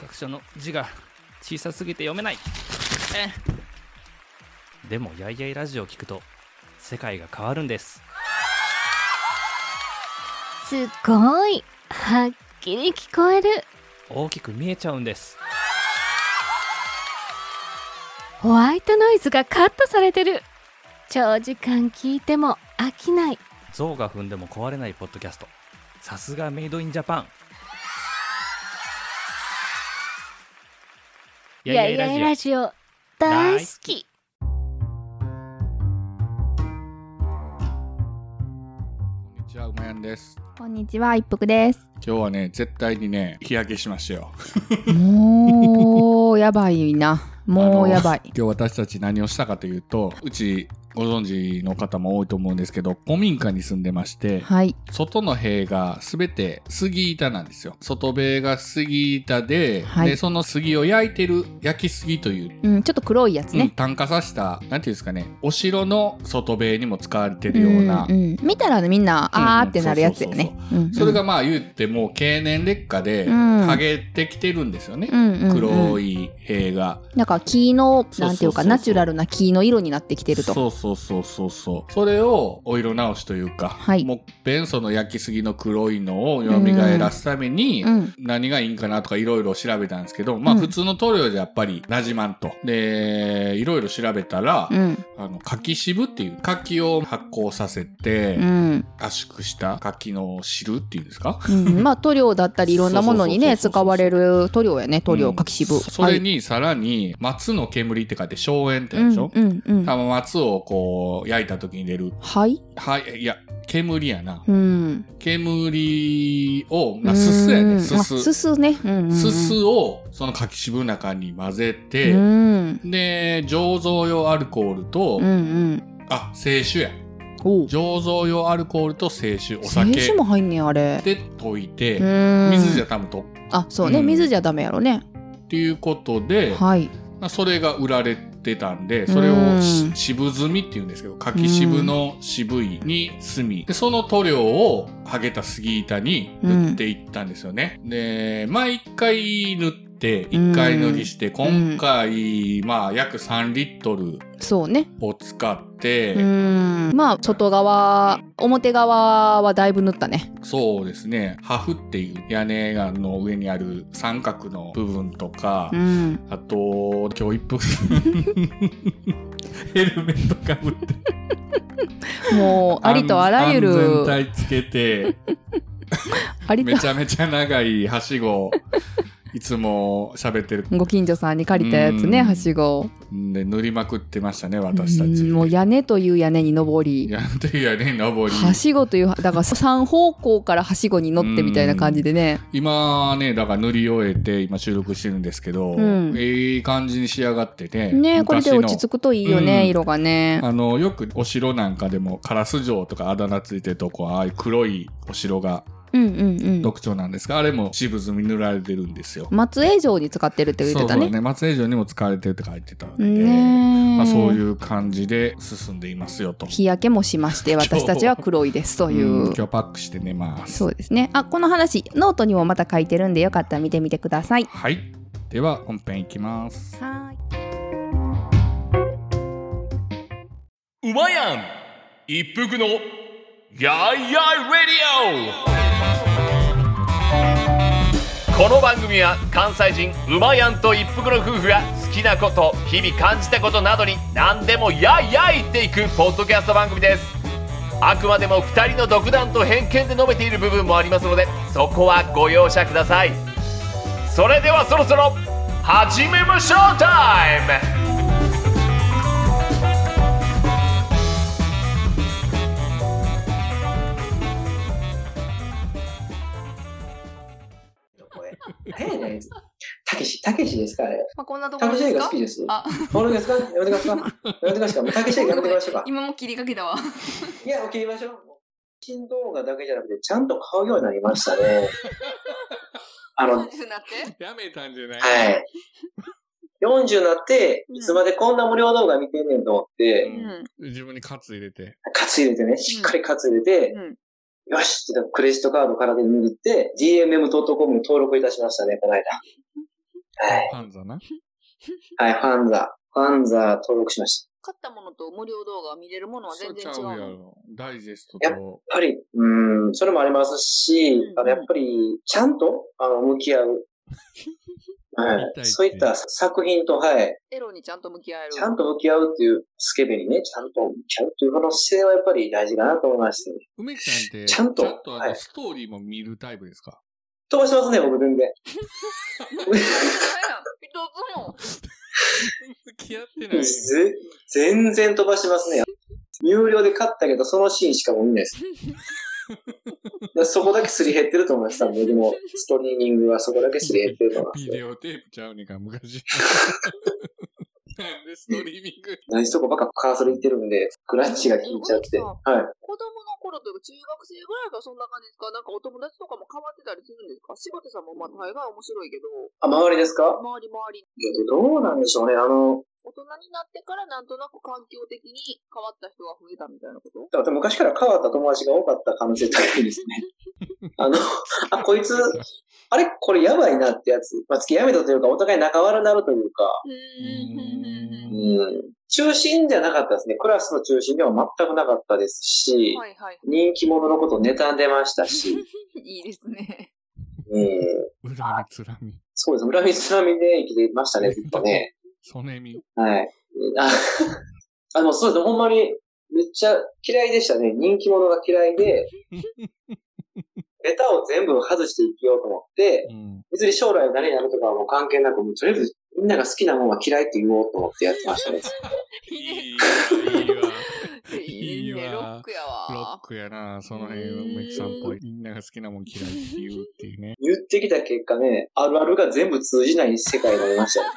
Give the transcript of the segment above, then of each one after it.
格書の字が小さすぎて読めない。えでもやいやいラジオを聞くと世界が変わるんです。すごいはっきり聞こえる。大きく見えちゃうんです。ホワイトノイズがカットされてる。長時間聞いても飽きない。象が踏んでも壊れないポッドキャスト。さすがメイドインジャパンいやいやいラジオ大好きこんにちは、うまやんです。こんにちは、一服です。今日はね、絶対にね、日焼けしましたよ。もう、やばいな。もうやばい。今日私たち何をしたかというと、うちご存知の方も多いと思うんですけど、古民家に住んでまして、はい。外の塀がすべて杉板なんですよ。外塀が杉板で、はいで、その杉を焼いてる焼き杉という、うん、ちょっと黒いやつうんね。炭化させた、なんていうんですかね、お城の外塀にも使われてるような、んん見たらみんな、あーってなるやつやね。それが、まあ言っても経年劣化でうん剥げてきてるんですよね。黒い塀が。なんか木の、なんていうか、ナチュラルな木の色になってきてると。そうそうそうそうそう。それをお色直しというか、はいもっぺんその焼きすぎの黒いのを蘇らすために、うん。何がいいんかなとかいろいろ調べたんですけど、まあうん普通の塗料じゃやっぱりなじまんと。で、いろいろ調べたら、うん。あの、柿渋っていう柿を発酵させて、うん。圧縮した柿の汁っていうんですか？うん。まあ、塗料だったり、いろんなものにね、そうそうそうそう使われる塗料やね。塗料、うん柿渋。それにさらに、松の煙って書いて硝煙ってでしょ、うん、うん、うん。多分松をこう焼いた時に出る。はい。はい、いや、煙やな。うん。煙を、まあ、すすやね。すす。すすね。うんうんうん。すすを、その柿渋の中に混ぜて、うん。で、醸造用アルコールと、うんうん。あ、清酒や。醸造用アルコールと清酒、お酒清酒も入んねん、あれ。で溶いて、うん水じゃ多分と、あ、そうね、うん水じゃダメやろね。っていうことで、はい。まあ、それが売られてたんで、それを渋炭って言うんですけど、柿渋の渋いに炭。で、その塗料を剥げた杉板に塗っていったんですよね。で、毎回塗って、一回塗りして、今回、まあ、約3リットルそうね。を使って、うん。まあ、外側、表側はだいぶ塗ったね。そうですね、ハフっていう屋根がの上にある三角の部分とか、うん。あと、今日一服 ヘルメットかぶって。もう、ありとあらゆる、安全帯つけて、めちゃめちゃ長いはしご、いつも喋ってるご近所さんに借りたやつね、うんはしご。んで塗りまくってましたね、私たち。うんもう屋根という屋根に登り、やんというやね、登り。はしごという、だから三方向からはしごに乗ってみたいな感じでね。今ね、だから塗り終えて、今収録してるんですけど、うんいい感じに仕上がってね。ねこれで落ち着くといいよね、うん色がね。あの、よくお城なんかでも、カラス城とかあだ名ついてるとこ、ああいう黒いお城がうんうんうん。特徴なんですが、あれも渋炭塗られてるんですよ。松江城に使ってるって言ってたね。そうそうね。松江城にも使われてるって書いてたんで、ねえまあ、そういう感じで進んでいますよと。日焼けもしまして、私たちは黒いですという。うん今日パックして寝ます。そうですね。あ、この話、ノートにもまた書いてるんで、よかったら見てみてください。はい。では、本編いきます。はい。うまやん一服のやいやいレディオ。この番組は関西人うまやんと一服の夫婦が好きなこと日々感じたことなどに何でもやいやいっていくポッドキャスト番組です。あくまでも2人の独断と偏見で述べている部分もありますのでそこはご容赦ください。それではそろそろ始めましょうタイム。し、たけしですかあれ。まあ、こんなところですか？画好きです。あ、これですか？やめてください。やめてください。もうたけしやめてくださいか？今も切りかけたわ。いや、切りましょう。新動画だけじゃなくて、ちゃんと買うようになりましたね。あの、は40になって？やめたんじゃない？い。40になって、いつまでこんな無料動画見てんねんと思って、うん。自分にカツ入れて。カツ入れてね、しっかりカツ入れて、うん。よしってクレジットカードからで握って、gmm.com に登録いたしましたね、この間。はい。ファンザな。はい、ファンザ。ファンザ登録しました。買ったものと無料動画見れるものは全然違うの？ろ。ダイジェストと。やっぱり、うん、それもありますし、うんうんあの、やっぱり、ちゃんと、あの、向き合う。はい。そういった作品と、はい。エロにちゃんと向き合える。ちゃんと向き合うっていう、スケベにね、ちゃんと向き合うっていうこの姿勢はやっぱり大事かなと思いまして、ね。梅木さんって、ちゃんとあのはいストーリーも見るタイプですか？飛ばしますね、僕全然。一つも。付き合ってない。ぜ全然飛ばしますね。有料で買ったけど、そのシーンしかもう見ないです。でそこだけすり減ってると思います。多分僕のストリーミングはそこだけすり減ってると思いますビ。デオテープちゃうねんか、昔。なんでストリーミング 同じとこばっかカーソルいってるんで、クラッチが効いちゃって。うんはい。子供の頃というか中学生ぐらいがそんな感じですか？なんかお友達とかも変わってたりするんですか？柴田さんもまあ大概面白いけど、あ、周りですか？周り周り。どうなんでしょうね。あの、大人になってからなんとなく環境的に変わった人が増えたみたいなこと？だから昔から変わった友達が多かった可能性高いですね。あの、あ、こいつ、あれ？これやばいなってやつ。まあ、付き合いめたというか、お互い仲悪なるというか、うんうん。中心じゃなかったですね。クラスの中心では全くなかったですし、はいはい。人気者のことを妬んでましたし、いいですね。うん。恨みつらみ。そうです。恨みつらみで生きてましたね、ずっとね。ソネミ。はい。あ、あの、そうですね。ほんまに、めっちゃ嫌いでしたね。人気者が嫌いで、ベタを全部外して生きようと思って、うん。別に将来何になるとかはもう関係なく、もうとりあえずみんなが好きなもんは嫌いって言おうと思ってやってましたね。いいわ、いいわ。いいね、ロックやロわッ。クやな、その辺、梅木さんっぽい。みんなが好きなもん嫌いって言うっていうね。言ってきた結果ね、あるあるが全部通じない世界になりましたね。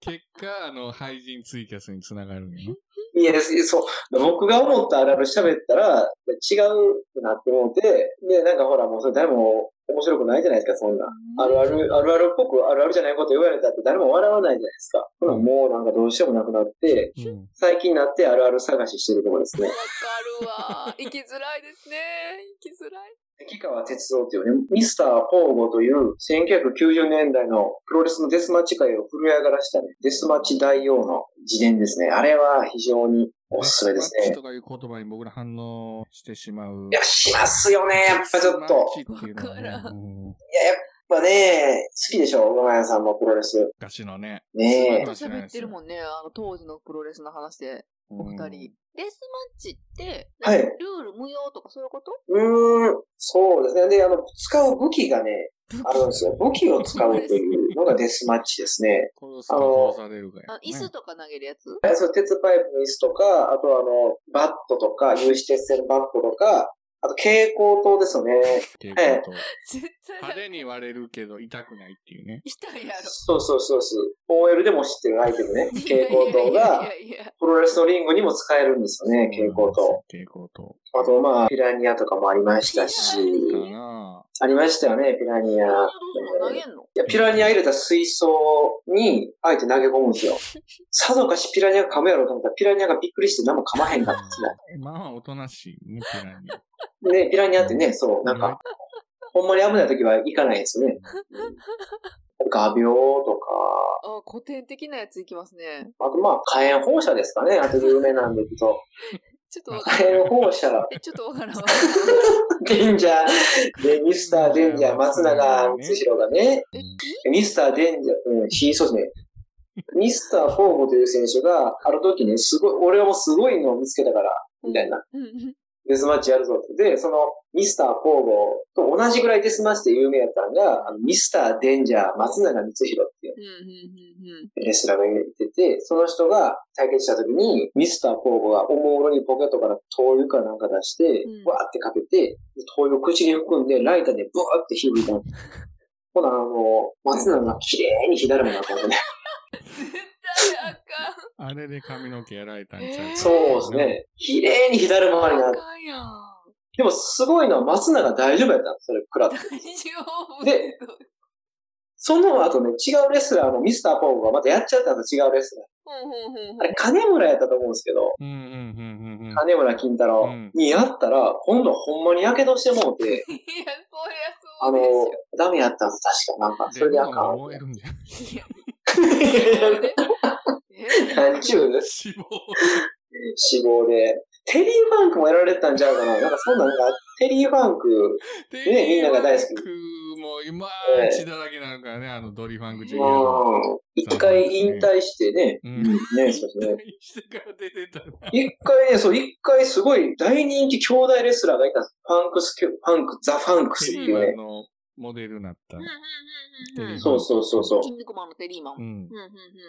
結果、あの、廃人ツイキャスにつながるんよね。いや、そう。僕が思ったあるある喋ったら、違うってなって思って、で、なんかほら、もうそれ誰も面白くないじゃないですか、そんな。あるある、あるあるっぽく、あるあるじゃないこと言われたって誰も笑わないじゃないですか。ほら、もうなんかどうしようもなくなって、うん。最近になってあるある探ししてるところですねわ。かるわ。生きづらいですね。生きづらい。木川哲夫っていうね、ミスターポーゴという1990年代のプロレスのデスマッチ界を震え上がらしたね、デスマッチ大王の自伝ですね。あれは非常におすすめですねデスマッチ。とかいう言葉に僕ら反応してしまう。いや、しますよね、やっぱちょっと。からうんいや、やっぱね、好きでしょ、馬谷さんもプロレス。昔のね。ねずっと喋ってるもんね。あの、当時のプロレスの話で、お二人。デスマッチって、はいルール無用とかそういうこと？え。うーん、そうですね。で、あの、使う武器がね、あるんですよ。武器を使うというのがデスマッチですね。あ椅子とか投げるやつ？えそう鉄パイプの椅子とか、あとはあの、バットとか、有刺鉄線バットとか、あと蛍光灯ですよね。蛍光灯絶対派手に割れるけど痛くないっていうね。痛いやろ。そうそうそうそう。OL でも知ってるアイテムね。蛍光灯が、プロレスのリングにも使えるんですよね、蛍光灯。蛍光灯。あと、まあ、ピラニアとかもありましたし、ありましたよね、ピラニア。ピラニアどうするの投げんの？いや、ピラニア入れた水槽に、あえて投げ込むんですよ。さぞかしピラニアが噛むやろうと思ったら、ピラニアがびっくりして何も噛まへんかったですね。まあ、おとなしいね、ピラニア。で、ピラニアってね、そう、なんか、ほんまに危ない時は行かないんですよね。画鋲とか、あ、古典的なやついきますね。あとまあ、火炎放射ですかね、あと有名なんで言うと。ちょっとわからん。放射、え、ちょっとわからんわ。デンジャー、で、ミスターデンジャー、松永光弘がね、え、ミスターデンジャー、うん、しそうですね。ミスターフォーゴという選手が、ある時ね、すごい、俺はもうすごいのを見つけたから、みたいな。デスマッチやるぞって。で、その、ミスターフォーゴと同じぐらいデスマッチで有名やったのが、あのミスターデンジャー、松永光弘っていうレスラーがいてて、その人が対決した時に、ミスターフォーゴがおもむろにポケットから灯油かなんか出してうん、わーってかけて、灯油を口に含んで、ライターでブワーって火吹いたの。ほな、あの、松永が綺麗に左目になったんですね。あかん。あれで髪の毛やられたんちゃう？そうですね。綺麗に左回りになって。あかんやん。でもすごいのは松永大丈夫やったんですそれ食らって。大丈夫でその後ね、違うレスラーのミスターフォーゴがまたやっちゃったんです違うレスラー。あれ、金村やったと思うんですけど、うんうんうんうんうん。金村金太郎うんにやったら、今度はほんまに火傷してもうて、いや、そあの、ダメやったんです、確か。なんか、それであかん。何ちゅう脂肪。死亡で。テリー・ファンクもやられてたんちゃうかななんかそんなんが、テリー・ファンク、ねみんなが大好きテリーファンクも今、血だらけなのからね、あのドリーファンクジュニアの。うん、一回引退してね、ね、そうね。一回ね、そう、一回すごい大人気兄弟レスラーがいたんです。ファンクス、ファンク、ザ・ファンクスっていうね。モデルになった。うんうんうんうんうんそうそうそうそう。キン肉マンのテリーマン。うん。うんうんうん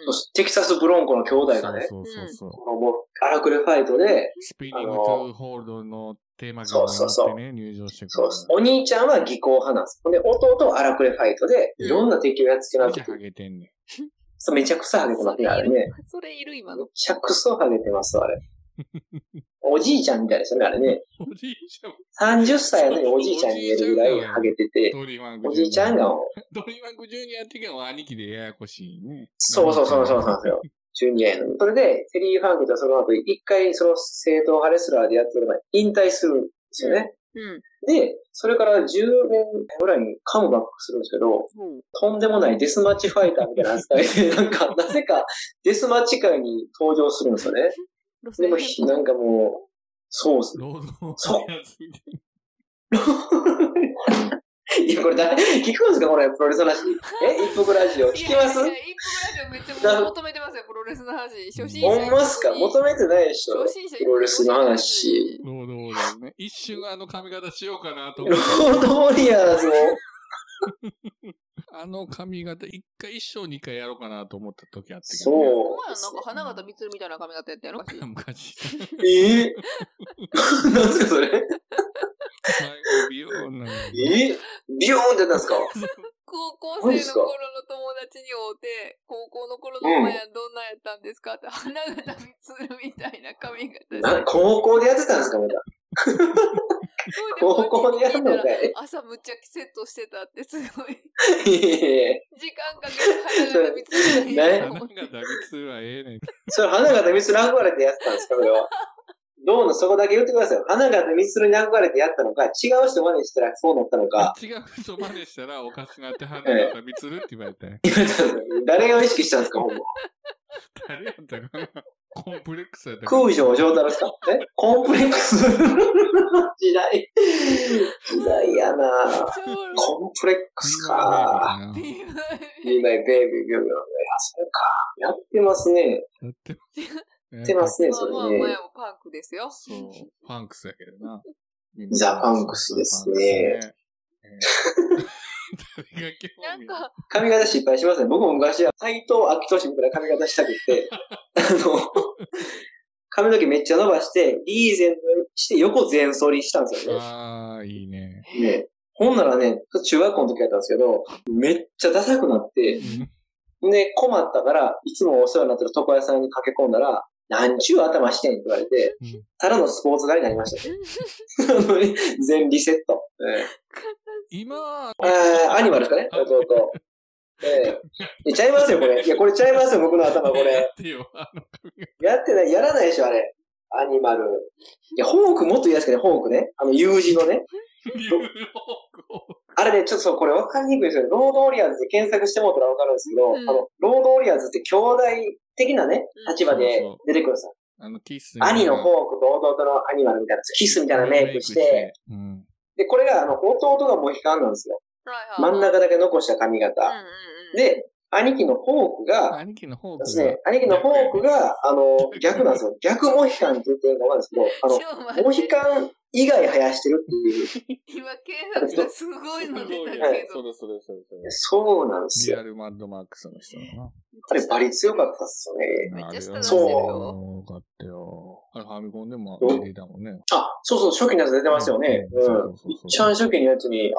そしてテキサス・ブロンコの兄弟がね、そうそうそう。このもう、荒くれファイトで、スピニングトゥーホールドのテーマ曲に乗ってね、入場してくるそう。お兄ちゃんは技巧派なんです。で、弟は荒くれファイトで、いろんな敵をやっつけなめっちゃハくて、ゲてんねん。そうめちゃくちゃハゲてますね、あれね。それいる今めの。ちゃくそハゲてます、あれ。おじいちゃんみたいですよね、あれね。おじいちゃん、30歳のおじいちゃんに見えるぐらいハゲてて、おじいちゃんが、ドリーファンクジュニアっては兄貴でややこしいね。そうそうそうそうなんですよ。ジュニアやのに。それで、テリー・ファンクとその後、一回その正統派レスラーでやってる前、引退するんですよね。うん。で、それから10年ぐらいにカムバックするんですけど、ほうとんでもないデスマッチファイターみたいな扱いで、なんか、なぜかデスマッチ界に登場するんですよね。でも、ひなんかもう、そうっすね。労働そうい いや、これ誰、聞くんですかこれ、プロレスの話。え 一服ラジオ。聞きます？いやいや、一服ラジオめっちゃ求めてますよ、プロレスの話。初心者。ほんまっすか？求めてないでしょ初心者プロレスの話。な。労働だよね。一瞬あの髪型しようかなと思ロっードウォリアーズも。た。あの髪型、一回一生二回やろうかなと思った時あったけそど、ね。おう前なんか花形光るみたいな髪型やったやろ昔。えー、なんすかそれ？前美容なのに。え？ビヨーンってやったんですか？高校生の頃の友達に会うて、高校の頃のお前はどんなんやったんですか？って、花形光るみたいな髪型な高校でやってたんですかまだ。高校でやるのかい？朝むっちゃセットしてたってすごい。時間かけて花形光るのね花がダビツはええねん。それ花形ミスル憧れてやってたんですかそれは？どうのそこだけ言ってくださいよ。花形ミスルに憧れてやったのか、違う人真似したらそうなったのか？違う人真似したらおかしくなって花がダビツるって言われたよ。言われたんですよ誰が意識したんですかほんま。誰やったかな？コンプレックスやったか空城城太郎ですかえ？コンプレックス？時代。時代やなコンプレックスか。な。Be リーマイベイビービュービューあ、そうか。やってますね。やってやってますね、まあまあ、前それね。もパンクですよ。そう、ファンクスやけどな。ザファンクスですねなんか、髪型失敗しますね。僕も昔は斎藤明俊みたいな髪型したくって、あの、髪の毛めっちゃ伸ばして、リーゼントして横全剃りしたんですよね。ああ、いいね。ねほんならね、中学校の時やったんですけど、めっちゃダサくなって、で、困ったから、いつもお世話になってる床屋さんに駆け込んだら、なんちゅう頭してんって言われて、うんただのスポーツ狩りになりましたね。全リセット。え今は、えあーアニマルですかね弟。ええいやちゃいますよ、これ。いや、これちゃいますよ、僕の頭、こやれ。ってよ、やってない、やらないでしょ、あれ。アニマル。いや、ホークもっといいですけどね、ホークね。あの、U 字のね。あれね、ちょっとそう、これ分かりにくいですよね。ロードオリアーズで検索してもらったら分かるんですけど、うんあの、ロードオリアーズって兄弟的なね、立場で出てくるんですよ。あの、キス。兄のホークと弟のアニマルみたいな、キスみたいなメイクして、、うん。で、これが、あの、弟がモヒカンなんですよ。はいはい真ん中だけ残した髪型。うんうんうん、で、兄貴のホークが、兄貴のホークですね、兄貴のホークが、あの、逆？なんですよ。逆モヒカンって言っていいのか分かるんですけど、あの、モヒカン以外生やしてるっていう。今、検索したらすごいの出たはいけど。それそれそれそれ。そうなんですよ。リアルマッドマックスの人だな。あれ、バリ強かったっすよね。めっちゃ下出してるよよかったよ。あれ、ファミコンでも出てたもんね。あ、そうそう、初期のやつ出てますよね。うん一番初期のやつに、あ、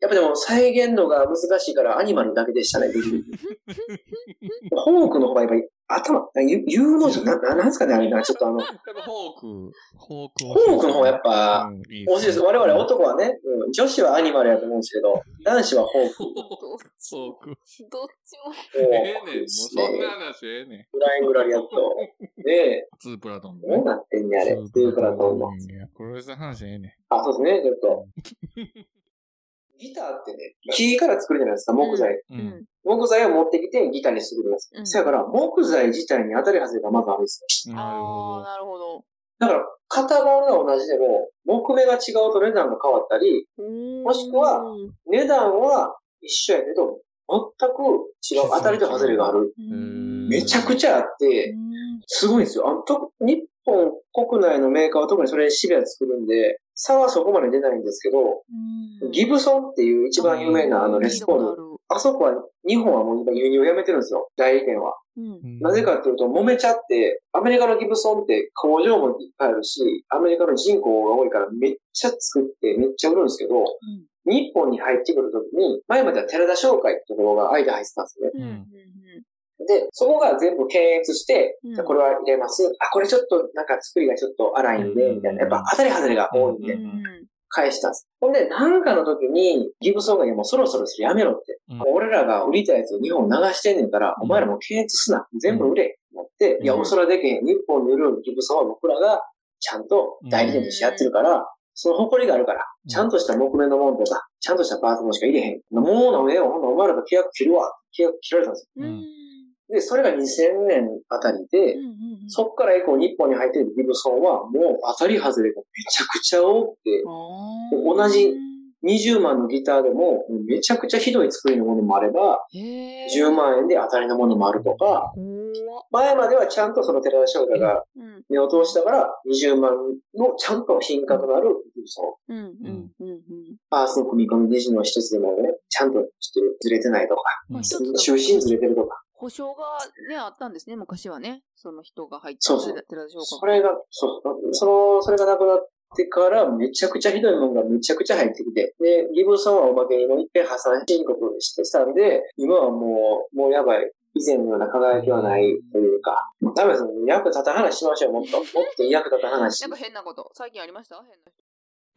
やっぱでも再現度が難しいからアニマルだけでしたね。ホークの方がやっぱり頭、U, U の字、な、ななんですかね、あれな、ちょっとあの、ホーク、ホークホークの方がやっぱ、うんいです。我々男はね、うん、女子はアニマルやと思うんですけど、男子はホーク。どっちもホーク。どっちも。ええねん。もうそんねな話ええねん。フライングラリアット。で、ツープラトンどうなってんねあれ。スープラトンの。プロレスの話ええねん。あ、そうですね、ちょっと。ギターってね、木から作るじゃないですか、木材。う。うんん。木材を持ってきてギターにするじゃないですか。うんそやから、木材自体に当たり外れがまずあるんですよ。なるあほあ、なるほど。だから、型番が同じでも、木目が違うと値段が変わったり、もしくは値段は一緒やけど、全く違う、当たりと外れがある。うんめちゃくちゃあって、すごいんですよ。あのと日本国内のメーカーは特にそれにシビアで作るんで、差はそこまで出ないんですけど、ギブソンっていう一番有名なあのレスポール、あそこは、日本はもう今輸入をやめてるんですよ、代理店は。うん。なぜかっていうと、揉めちゃって、アメリカのギブソンって工場もいっぱいあるし、アメリカの人口が多いからめっちゃ作ってめっちゃ売るんですけど、日本に入ってくるときに、前までは寺田商会ってところが間入ってたんですよね。うん。で、そこが全部検閲して、うんじゃあこれは入れます。あ、これちょっとなんか作りがちょっと荒いんで、うんみたいな。やっぱ当たり外れが多いんで、うん返したんです。ほんで、なんかの時に、ギブソンがいやもうそろそろやめろって。うん俺らが売りたいやつを日本流してんねんから、うんお前らもう検閲すな。全部売れ。ってなって、いや、うんおそらできへん。日本に売るギブソンは僕らがちゃんと代理店としてやってるから、その誇りがあるから、ちゃんとした木目のものとか、ちゃんとしたパーツもしか入れへん。もうの上を、ほんならお前らと契約切るわ。契約切られたんですよ。うんで、それが2000年あたりで、そっから以降日本に入っているギブソンはもう当たり外れがめちゃくちゃ多くて、同じ20万のギターでもめちゃくちゃひどい作りのものもあれば、10万円で当たりのものもあるとか、前まではちゃんとその寺田商会が目を通したから20万のちゃんと品格のあるギブソン。パースの組み込みネジの一つでもね、ちゃんとしてるずれてないとか、中心ずれてるとか。保証がね、あったんですね、昔はね。その人が入ってそうそう寺田商それが、そう、その、それがなくなってから、めちゃくちゃひどいものがめちゃくちゃ入ってきて、で、ギブソンはおまけにもう一回破産申告してしたんで、今はもう、もうやばい。以前のような輝きはないというか、ダメですね。役立たん話しましょう、もっと。もっと役立たん話なん。か変なこと。最近ありました？変な人。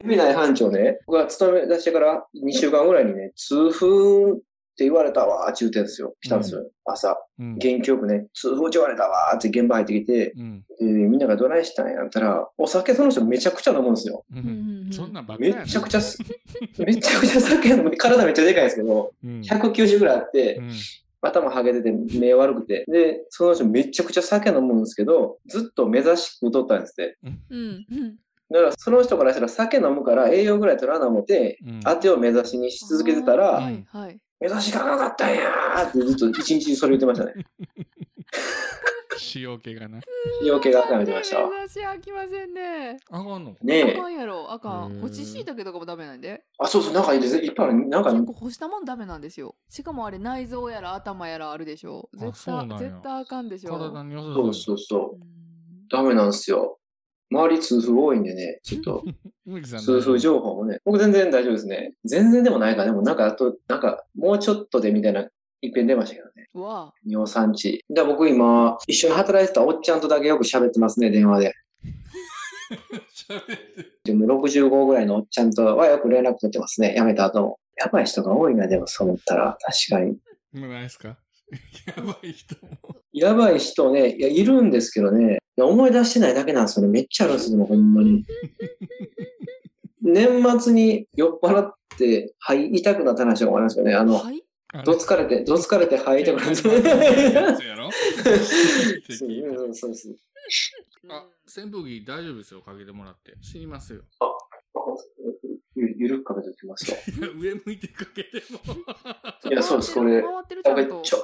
海内班長ね、僕が勤め出してから2週間ぐらいにね、痛風って言われたわーって言うてんですよ。来たんですよ。朝。うん元気よくね、痛風って言われたわーって現場入ってきて、うんでみんながどないしたんやったら、お酒その人めちゃくちゃ飲むんですよ。うんそんなんばっかめやなちゃくちゃす、めちゃくちゃ酒飲む。体めっちゃでかいんですけど、うん190ぐらいあってう、ん頭ハゲてて目悪くて。で、その人めちゃくちゃ酒飲むんですけど、ずっと目指し食うとったんですって。うん。だからその人からしたら酒飲むから栄養ぐらい取らな思って、うん当てを目指しにし続けてたら、はい、はい。目指しがなかったんやーってずっと一日中それ言ってましたね。塩気がな。陽気が考えてましたわ。私飽きませんね。あかんの？ねえあか。んやろ、あかん。干し椎茸とかもダメなんで。あ、そうそう、なんかいいですいっぱいある。なんか、結構干したもんダメなんですよ。しかもあれ内臓やら頭やらあるでしょ。あ絶対そうなんや絶対あかんでしょ。体に良さそうそうそうう。んダメなんですよ。周り痛風多いんでね、ちょっと、痛風情報もね、僕全然大丈夫ですね。全然でもないか、でもなんかあと、なんか、もうちょっとでみたいな、一遍出ましたけどね。尿酸値。で、僕今、一緒に働いてたおっちゃんとだけよく喋ってますね、電話で。喋ってでも65ぐらいのおっちゃんとはよく連絡取ってますね、辞めた後も。やばい人が多いな、でもそう思ったら、確かに。今ないですか？やばい人も。やばい人ね、いや、いるんですけどね、思い出してないだけなんですよね。めっちゃあるんですよ、ほんまに。年末に酔っ払って、肺痛くなった話がありますよね。あの、はい？どつかれて、どつかれて肺痛くなった。やつやろそううんそうそう。あ、扇風機大丈夫ですよ。かけてもらって。死にますよ。ゆゆるくかけておきますよ。上向いてかけても。いやそうですこれ回ってるちゃ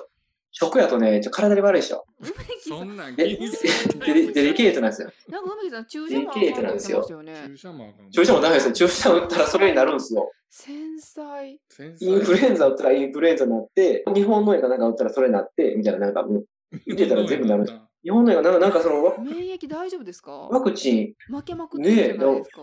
食やとね、ちょ体に悪いでしょ。そんなん気でにすデリデリケートなんですよ。なんか梅木さん注射もあかんデリケートなんですよ注射もあかん注射もダメですよ。注射打ったらそれになるんですよ。繊細インフルエンザ打ったらインフルエンザになって、日本の絵かなんか打ったらそれになって、みたいな、なんかもう、入れたら全部なる。日本の絵がなんかなんかそのワ免疫大丈夫ですか？ワクチン、負けまくってるじゃないですか、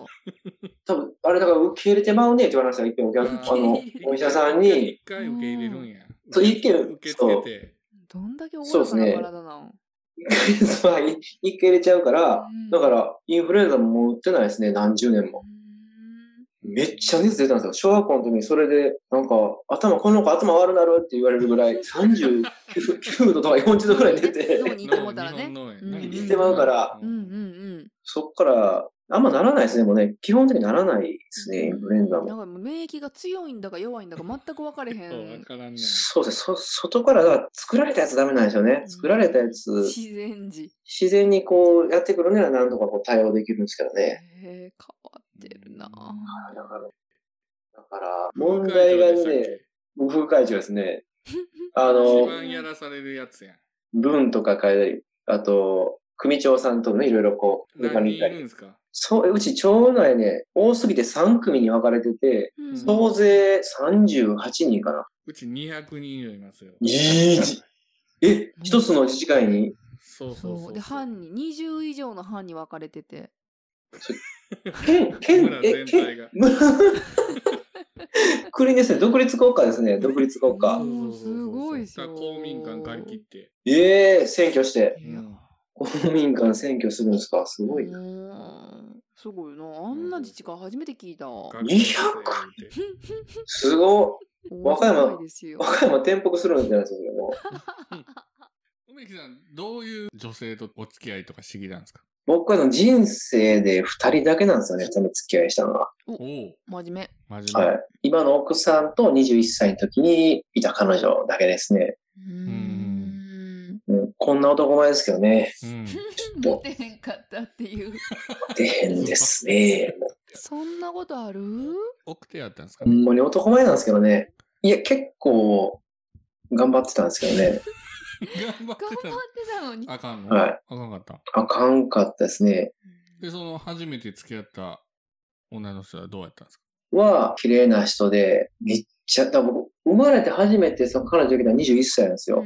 多分あれだから受け入れてまうねって言われましたよ、一遍お客ああの、お医者さんに一、回受け入れるんや。そう一回受け付けて。どんだけおそうですね。体なんまあい一回入れちゃうからうん、だから、インフルエンザも打ってないですね、何十年も。めっちゃ熱出たんですよ。小学校の時にそれで、なんか、頭、この子頭悪なるって言われるぐらい、39度とか40度ぐらい出て、脳にいてもうたらね。日本の絵うん。なんか似てまうから。うんうんうん。そっからあんまならないですね、もうね。基本的にならないですね、インフルエンザも。なんか免疫が強いんだか弱いんだか全く分かれへそう、わん。からんね。そうですね、そ外からだから作られたやつダメなんですよね。うん作られたやつ、自然時。自然にこうやってくるのはなんとかこう対応できるんですけどね。へえ、変わってるな。だから、だから問題がね、副会長ですね。あ一の、番やらされるやつやん。文とか書いたり、あと、組長さんとね、いろいろこう、他何人い。るんですか？そう、うち町内ね、多すぎて3組に分かれてて、うん。総勢38人かな。うち200人以上いますよ。え、一つの自治会に？そうそうそうで班に20以上の班に分かれてて。県、県村、え、県、国ですね、独立国家ですね、独立国家。うん。すごいっすよ。公民館借り切って。ええ選挙して、いや公民館選挙するんですか？すごい。うんすごいなあんな自治会初めて聞いたわ学校でやってすご和歌山。和歌山転覆するんじゃないですか、もう。梅木さん、どういう女性とお付き合いとかしてきたんですか？僕はあの人生で二人だけなんですよね、その付き合いしたのは。おお、真面目真面目。はい。今の奥さんと21歳の時にいた彼女だけですね。うん、こんな男前ですけどね。うん。モテへんかったっていう。出へんですね。もそんなことある？奥手やったんですかうほんまに男前なんですけどね。いや、結構頑張ってたんですけどね。頑張って頑張ってたのに。た。あかんの？はいあかんかった。あかんかったですね。で、その初めて付き合った女の人はどうやったんですか？は、綺麗な人で、めっちゃ、僕、生まれて初めてその彼女できたのは21歳なんですよ。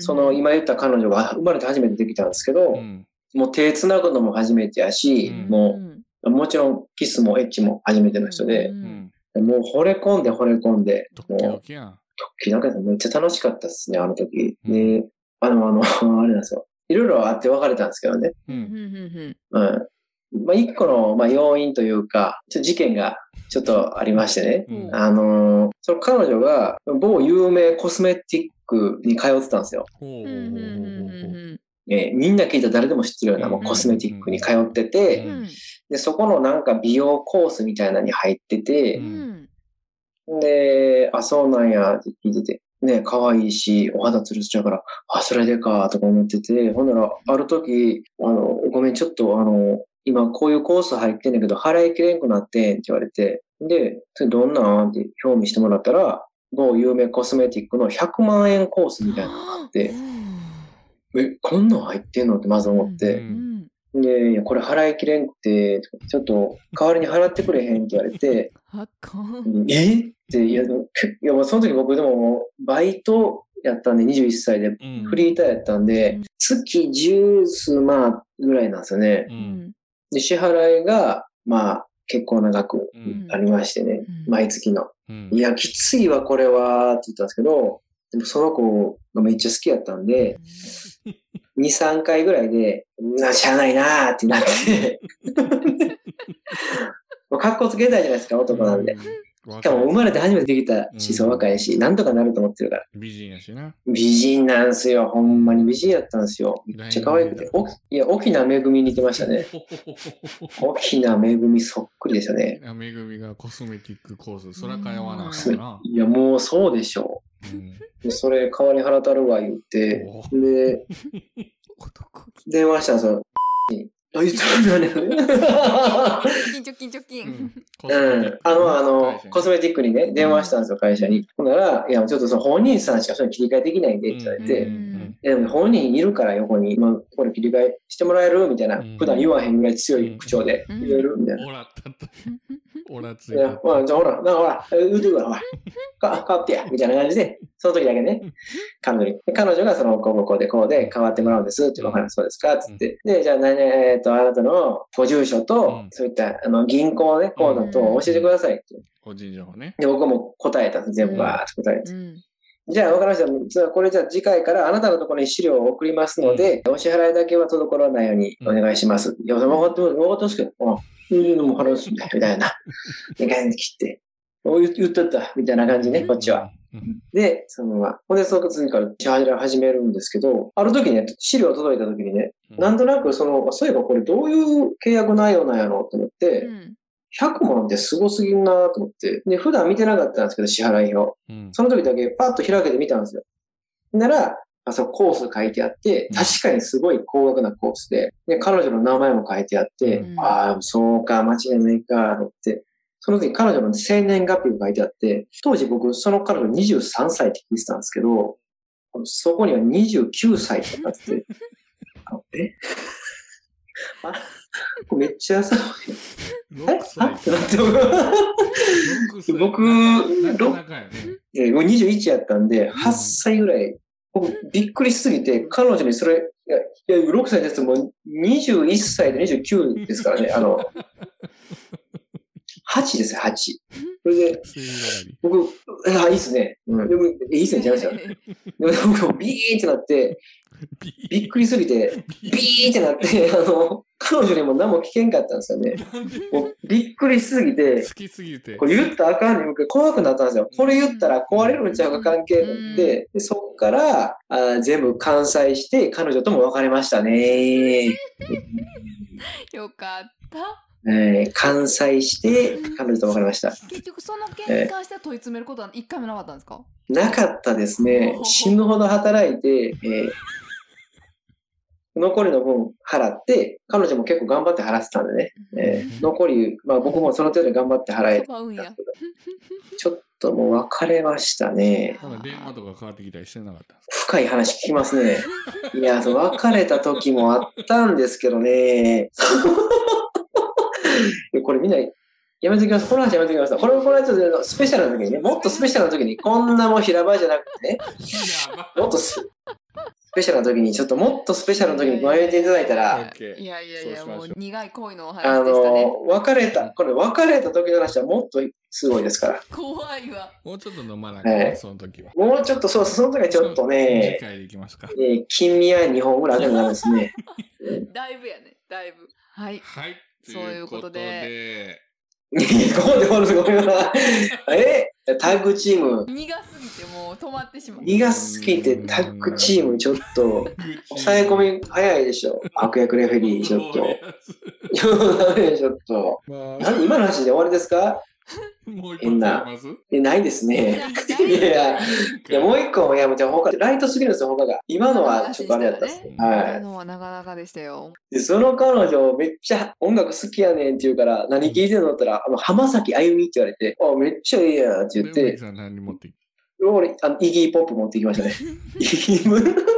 その今言った彼女が生まれて初めてできたんですけど、うん。もう手繋ぐのも初めてやし、うんもう、もちろんキスもエッチも初めての人でう、うんん。もう惚れ込んで惚れ込んで、ドッキもう、ドキやん。時なんかめっちゃ楽しかったですね、あの時。うんで、あの、あの、あれなんですよ。いろいろあって別れたんですけどね。う。うんんうん。まあ、一個の、まあ、要因というか、ちょっと事件がちょっとありましてね。うん。あのーその彼女が某有名コスメティックに通ってたんですよ。えーみんな聞いたら誰でも知ってるようなもううんコスメティックに通ってて、うんで、そこのなんか美容コースみたいなのに入ってうて、んで、あ、そうなんやって聞いてて、ね、可愛いし、お肌ツルツルやから、あ、それでか、とか思ってて、ほんなら、ある時、あの、ごめん、ちょっと、あの、今こういうコース入ってんだけど、払いきれんくなってんって言われて、で、それどんなんって表見してもらったら、某有名コスメティックの100万円コースみたいなのがあって、え、こんなん入ってんのってまず思っうて、んで、いや、これ払いきれんくて、ちょっと代わりに払ってくれへんって言われて。え？って、いや、いや、もうその時僕でも、バイトやったんで、21歳で、うんフリーターやったんでうん、月十数万ぐらいなんですよねう。。うんんで、支払いが、まあ、結構な額うん。ありましてね、うん。毎月の。うん。いや、きついわ、これは、って言ったんですけど、でもその子がめっちゃ好きやったんで、2、3回ぐらいで、な、しゃあないなーってなって、もう格好つけたいじゃないですか、男なんで。うんしかも生まれて初めてできたし、そう若いし、なんとかなると思ってるから。美人やしな。美人なんすよ。ほんまに美人やったんですよ。めっちゃ可愛くて。おいや、沖縄めぐみに似てましたね。沖縄めぐみそっくりでしたね。めぐみがコスメティックコース、そら通わなあな。いや、もうそうでしょうんう。でそれ、代わり払ったるわ、言って。で、電話したんですよ。あ、言ってるよね。貯金貯金貯う金ん。うん。あの、あの、コスメメティックにね、電話したんですよ、会社に。ほんなら、いや、ちょっとその本人さんしかそれ切り替えできないんで、って言われて、でも本人いるから横に、まあ、これ切り替えしてもらえる？みたいなうん、普段言わへんぐらい強い口調でうん言える？みたいな。オラったと。オラついいや、ほら、じゃあほら、ほら、言うてくから、ほら、か変わってや、みたいな感じで、その時だけね、彼女に。で彼女がその、こうこうでこうで変わってもらうんですって、わかるそうですかつって。で、じゃあ何、えっと、あなたのご住所とうん、そういった、あの、銀行ね、口座と教えてくださいって。個人情報ね。で、僕はもう答えた。全部わーって答えて。うんじゃあ、わかりました。じゃあ、これじゃあ次回からあなたのところに資料を送りますので、お支払いだけは滞らないようにお願いします。いや、分かってます。分かってますけど、あ、そういうのも払うんすね、みたいな。で、感じで切って、お言言っとった、みたいな感じね、こっちは。。うんで、そのまま、ほんで、その次から支払い始めるんですけど、ある時にね、資料届いた時にね、なんとなくその、そういえばこれどういう契約内容なんやろうと思って、うん100万ってすごすぎんなと思って、で、普段見てなかったんですけど、支払い表。うんその時だけパッと開けてみたんですよ。なら、あそのコース書いてあって、確かにすごい高額なコースで、で、彼女の名前も書いてあって、うん。ああ、そうか、間違いないか、って、その時彼女の生年月日が書いてあって、当時僕、その彼女23歳って聞いてたんですけど、そこには29歳って書いてて、あのえ？あめっちゃさ、え6あ歳。ってなって、6歳。僕なかなかやね。えー、21やったんで、8歳ぐらい、僕びっくりしすぎて、彼女にそれ、いや、いや6歳ですもう21歳で29ですからね、あの、8ですよ、8。それで、僕、あ、いいっすね。うん、でも、えいいっすね、違いました。でも僕、ビーンってなって、ビ びっくりすぎて、ビーンってなって、あの、彼女にも何も聞けんかったんですよね。もうびっくりしすぎて、好きすぎてこ。れ言ったらあかんねん。僕怖くなったんですよ。これ言ったら壊れるんちゃうか関係なんで、でそっからあー全部完済して彼女とも別れましたね。よかった。えー完済して彼女と別れました。結局その件に関しては問い詰めることは一回もなかったんですか、なかったですね。死ぬほど働いて、えー残りの分払って、彼女も結構頑張って払ってたんでね。えー残り、まあ僕もその程度頑張って払えたんですけど、ちょっともう別れましたね。なんか電話とか変わってきたりしてなかった深い話聞きますね。いや、そう別れた時もあったんですけどね。これみんな、やめときます。この話やめときます。これこのやつでスペシャルな時にね、もっとスペシャルな時に、こんなもん平場じゃなくてね、もっとペシャルな時に、ちょっともっとスペシャルな時に加えていただいたら、いやいやいや、もう苦い恋のおあ話でしたね。の、別れた、これ別れた時の話はもっとすごいですから。怖いわ。もうちょっと飲まなきゃはいその時は。もうちょっと、そう、その時はちょっと次ね、回でいきますか。えー金宮2本ぐらいあるんですね。だいぶやね、だいぶ。はい。はい。そういうことで ここで終わるすごいな。え？タッグチーム。苦すぎてもう止まってしまう。苦すぎてタッグチームちょっと、抑え込み早いでしょ。悪役レフェリー、ちょっと。ちょっとダメちょっと。ま何今の話で終わりですか？もう一変な発あります？えないですね。いやいや、いやもう一個、いや、もうじゃあ他、ライトすぎるんですよ、他が。今のはちょっとあれだったっす。今はのはなかなかでしたよ。い。で、その彼女、めっちゃ音楽好きやねんって言うから、何聴いてんのって言ったら、あの、浜崎あゆみって言われて、あ、めっちゃいいやんって言って、でさん何持ってき俺、あのイギーポップ持ってきましたね。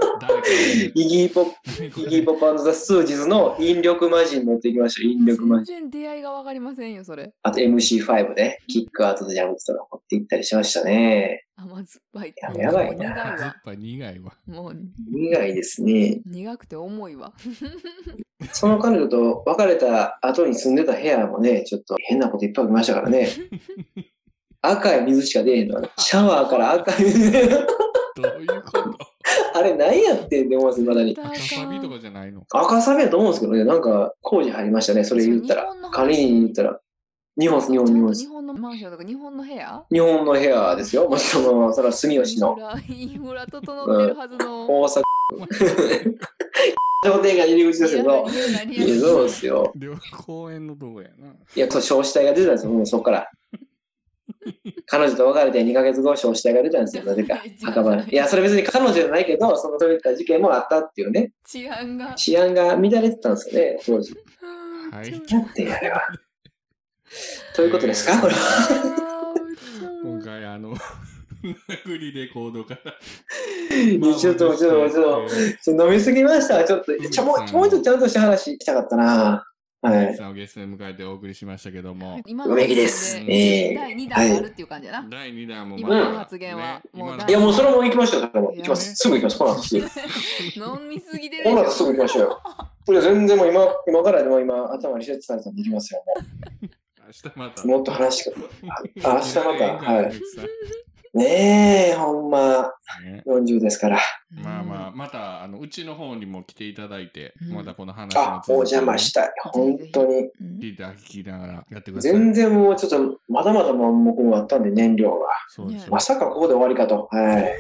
イギーポップ、イギーポップザ・ストゥージズの淫力魔人持ってきました。淫力魔人。全然出会いがわかりませんよ、それ。あと MC5 ね、 Kick Out the Jams とか持って行ったりしましたね。甘酸っぱい。ややばいなもう苦いやっわ。ぱ苦いわ。もう苦いですね。苦くて重いわ。その彼女と別れた後に住んでた部屋もね、ちょっと変なこといっぱい起きましたからね。赤い水しか出えへんの。シャワーから赤い水。どういうこと？あれ何やってんって思います、まだに。赤サビとかじゃないの赤サビやと思うんですけどね、なんか工事入りましたね、それ言ったらそれ日本の。話仮に言ったら。日本です、日本、日本です日。本のマンションとか日本の部屋？日本の部屋ですよ。もちろん、それは住吉のインフラ、整ってるはずの。大阪。商店街入り口ですけど。何いや、そうですよ。両公園のとこやな。いや、そう少子体が出たんですよ、もうそこから。彼女と別れて2ヶ月後、少子体が出たんですよ、なぜか。墓場いや、それ別に彼女じゃないけど、そのそういった事件もあったっていうね。治安が。治安が乱れてたんですよね、当時。はい。なんてやれば。ということですか、これは。今回あの、殴りレコードから。ちょっと、ちょっと、ちょっと、ちょっと飲みすぎました。ちょっと、ちょもう、もうちょっとちゃんとした話したかったな。はい。さんをゲストに迎えてお送りしましたけども、今梅木です時点ええ第2弾があるっていう感じやな。第2弾も今の発言はもう今のいや、もうそれも行きましょう。それも行きます。すぐ行きます。この後すぐ。飲みすぎでこの後すぐ行きましょうよ。これ全然もう今、今からでも今、頭リセットされたんで行きますよ。も 明日また。うもっと話しか。あ明日また、はい。ねえ、ほんま、ね40ですから。まあまあ、また、あの、うちの方にも来ていただいて、うんまたこの話のあ、お邪魔したい。本当に。うん聞いて、聞きながらやってください。全然もうちょっと、まだまだも僕もあったんで、燃料が。そうですよ。まさかここで終わりかと。はい。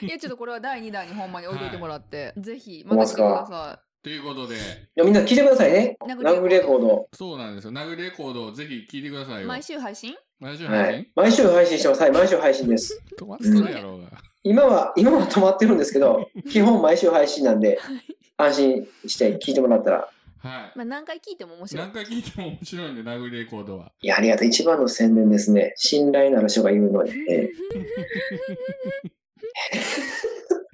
いやちょっとこれは第2弾にほんまに置いといてもらって、ぜひほんまた来てくだかさということで、いやみんな聞いてくださいね。い。ラグレコード。そうなんですよ。ナグレコードをぜひ聞いてくださいよ。毎週配信？毎週配信？はい。毎週配信してます。はい、毎週配信です。止まっとるやろうが。今は、今は止まってるんですけど、基本毎週配信なんで、安心して聞いてもらったら。はい。まあ何回聞いても面白い何。回聞いても面白いんで、ナグレコードは。いや、ありがとう。一番の宣伝ですね。信頼のある人が言うのに。え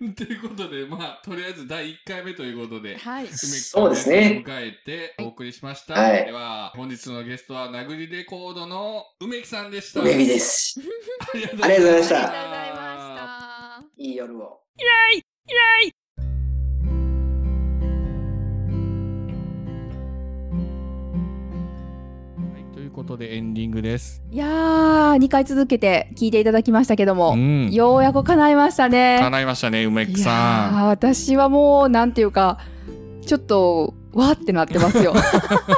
ということで、まあ、とりあえず第1回目ということで、はい。梅木そうですね迎えてお送りしました。はいでは、本日のゲストは、殴りレコードの梅木さんでした。梅木です。ありがとうありがとうございましたありがとうございまいい夜を。はいということで、エンディングです。いやー、2回続けて聞いていただきましたけども、うん。ようやく叶いましたね。叶いましたね、梅木さー私はもうなんていうかちょっとわーってなってますよ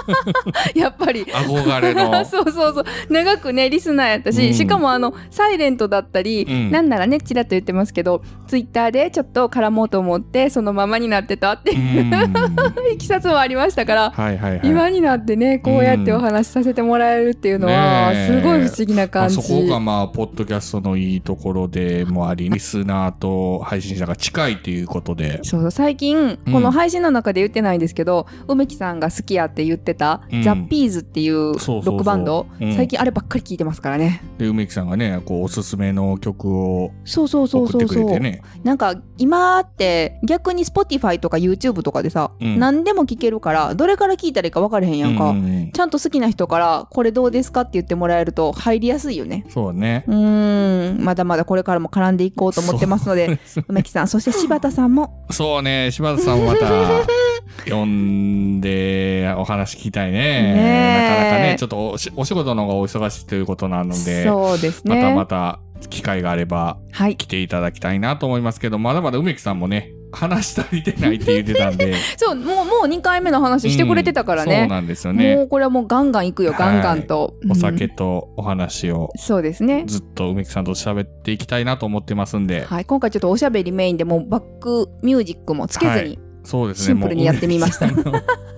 やっぱりん。憧れの。そうそうそう長くねリスナーやったし、うんしかもあのサイレントだったり、うんなんならねちらっと言ってますけどツイッターでちょっと絡もうと思ってそのままになってたってういう、ん。いきさつもありましたから、はいはいはい。今になってねこうやってお話しさせてもらえるっていうのは、すごい不思議なまあ、感じ、そこがまあ、ポッドキャストのいいところでもあり、リスナーと配信者が近いということで。そうそう最近うんこの配信の中で言ってないんですけど、梅木さんが好きやって言ってた、うん。ザ・ピーズっていうロックバンドうん。最近あればっかり聞いてますからね。で、梅木さんがね、こう、おすすめの曲をそうそうそう送ってくそうそうれてね。なんか今って逆に Spotify とか YouTube とかでさ、うん。何でも聞けるからどれから聞いたらいいか分からへんやんか、うんちゃんと好きな人からこれどうですかって言ってもらえると入りやすいよね。そうね。う。ーん。まだまだこれからも絡んでいこうと思ってますので梅木さん。そして柴田さんも。そうね、柴田さんもまた、呼んでお話聞きたいね。ねえ。なかなかね、ちょっとお仕事の方がお忙しいということなので、そうですまねたまた機会があればはい。来ていただきたいなと思いますけど、まだまだ梅木さんもね、話し足りてないって言ってたんで、そうもうもう2回目の話してくれてたからうんそうね、なんですよもねう。これはもうガンガンいくよ、はい。ガンガンと。お酒うんとお話をそうですね。ずっと梅木さんと喋っていきたいなと思ってますんで、はい今回ちょっとおしゃべりメインでもうバックミュージックもつけずに、そうですね。シンプルにやってみました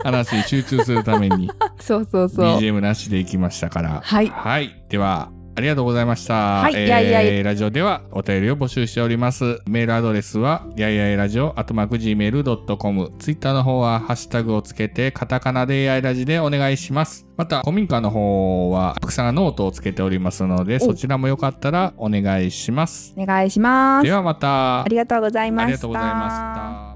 話に集中するために そうそうそう BGM なしでいきましたから。はいはい。では、ありがとうございました。はいえーいやいやいラジオではお便りを募集しております。メールアドレスは、やいやいラジオ、アットマーク Gmail.com。ツイッターの方は、ハッシュタグをつけて、カタカナでやいラジでお願いします。また、古民家の方は、たくさんノートをつけておりますので、そちらもよかったらお願いします。お願いしますではまた。ありがとうございましたありがとうございました。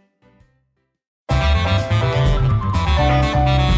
Thank you.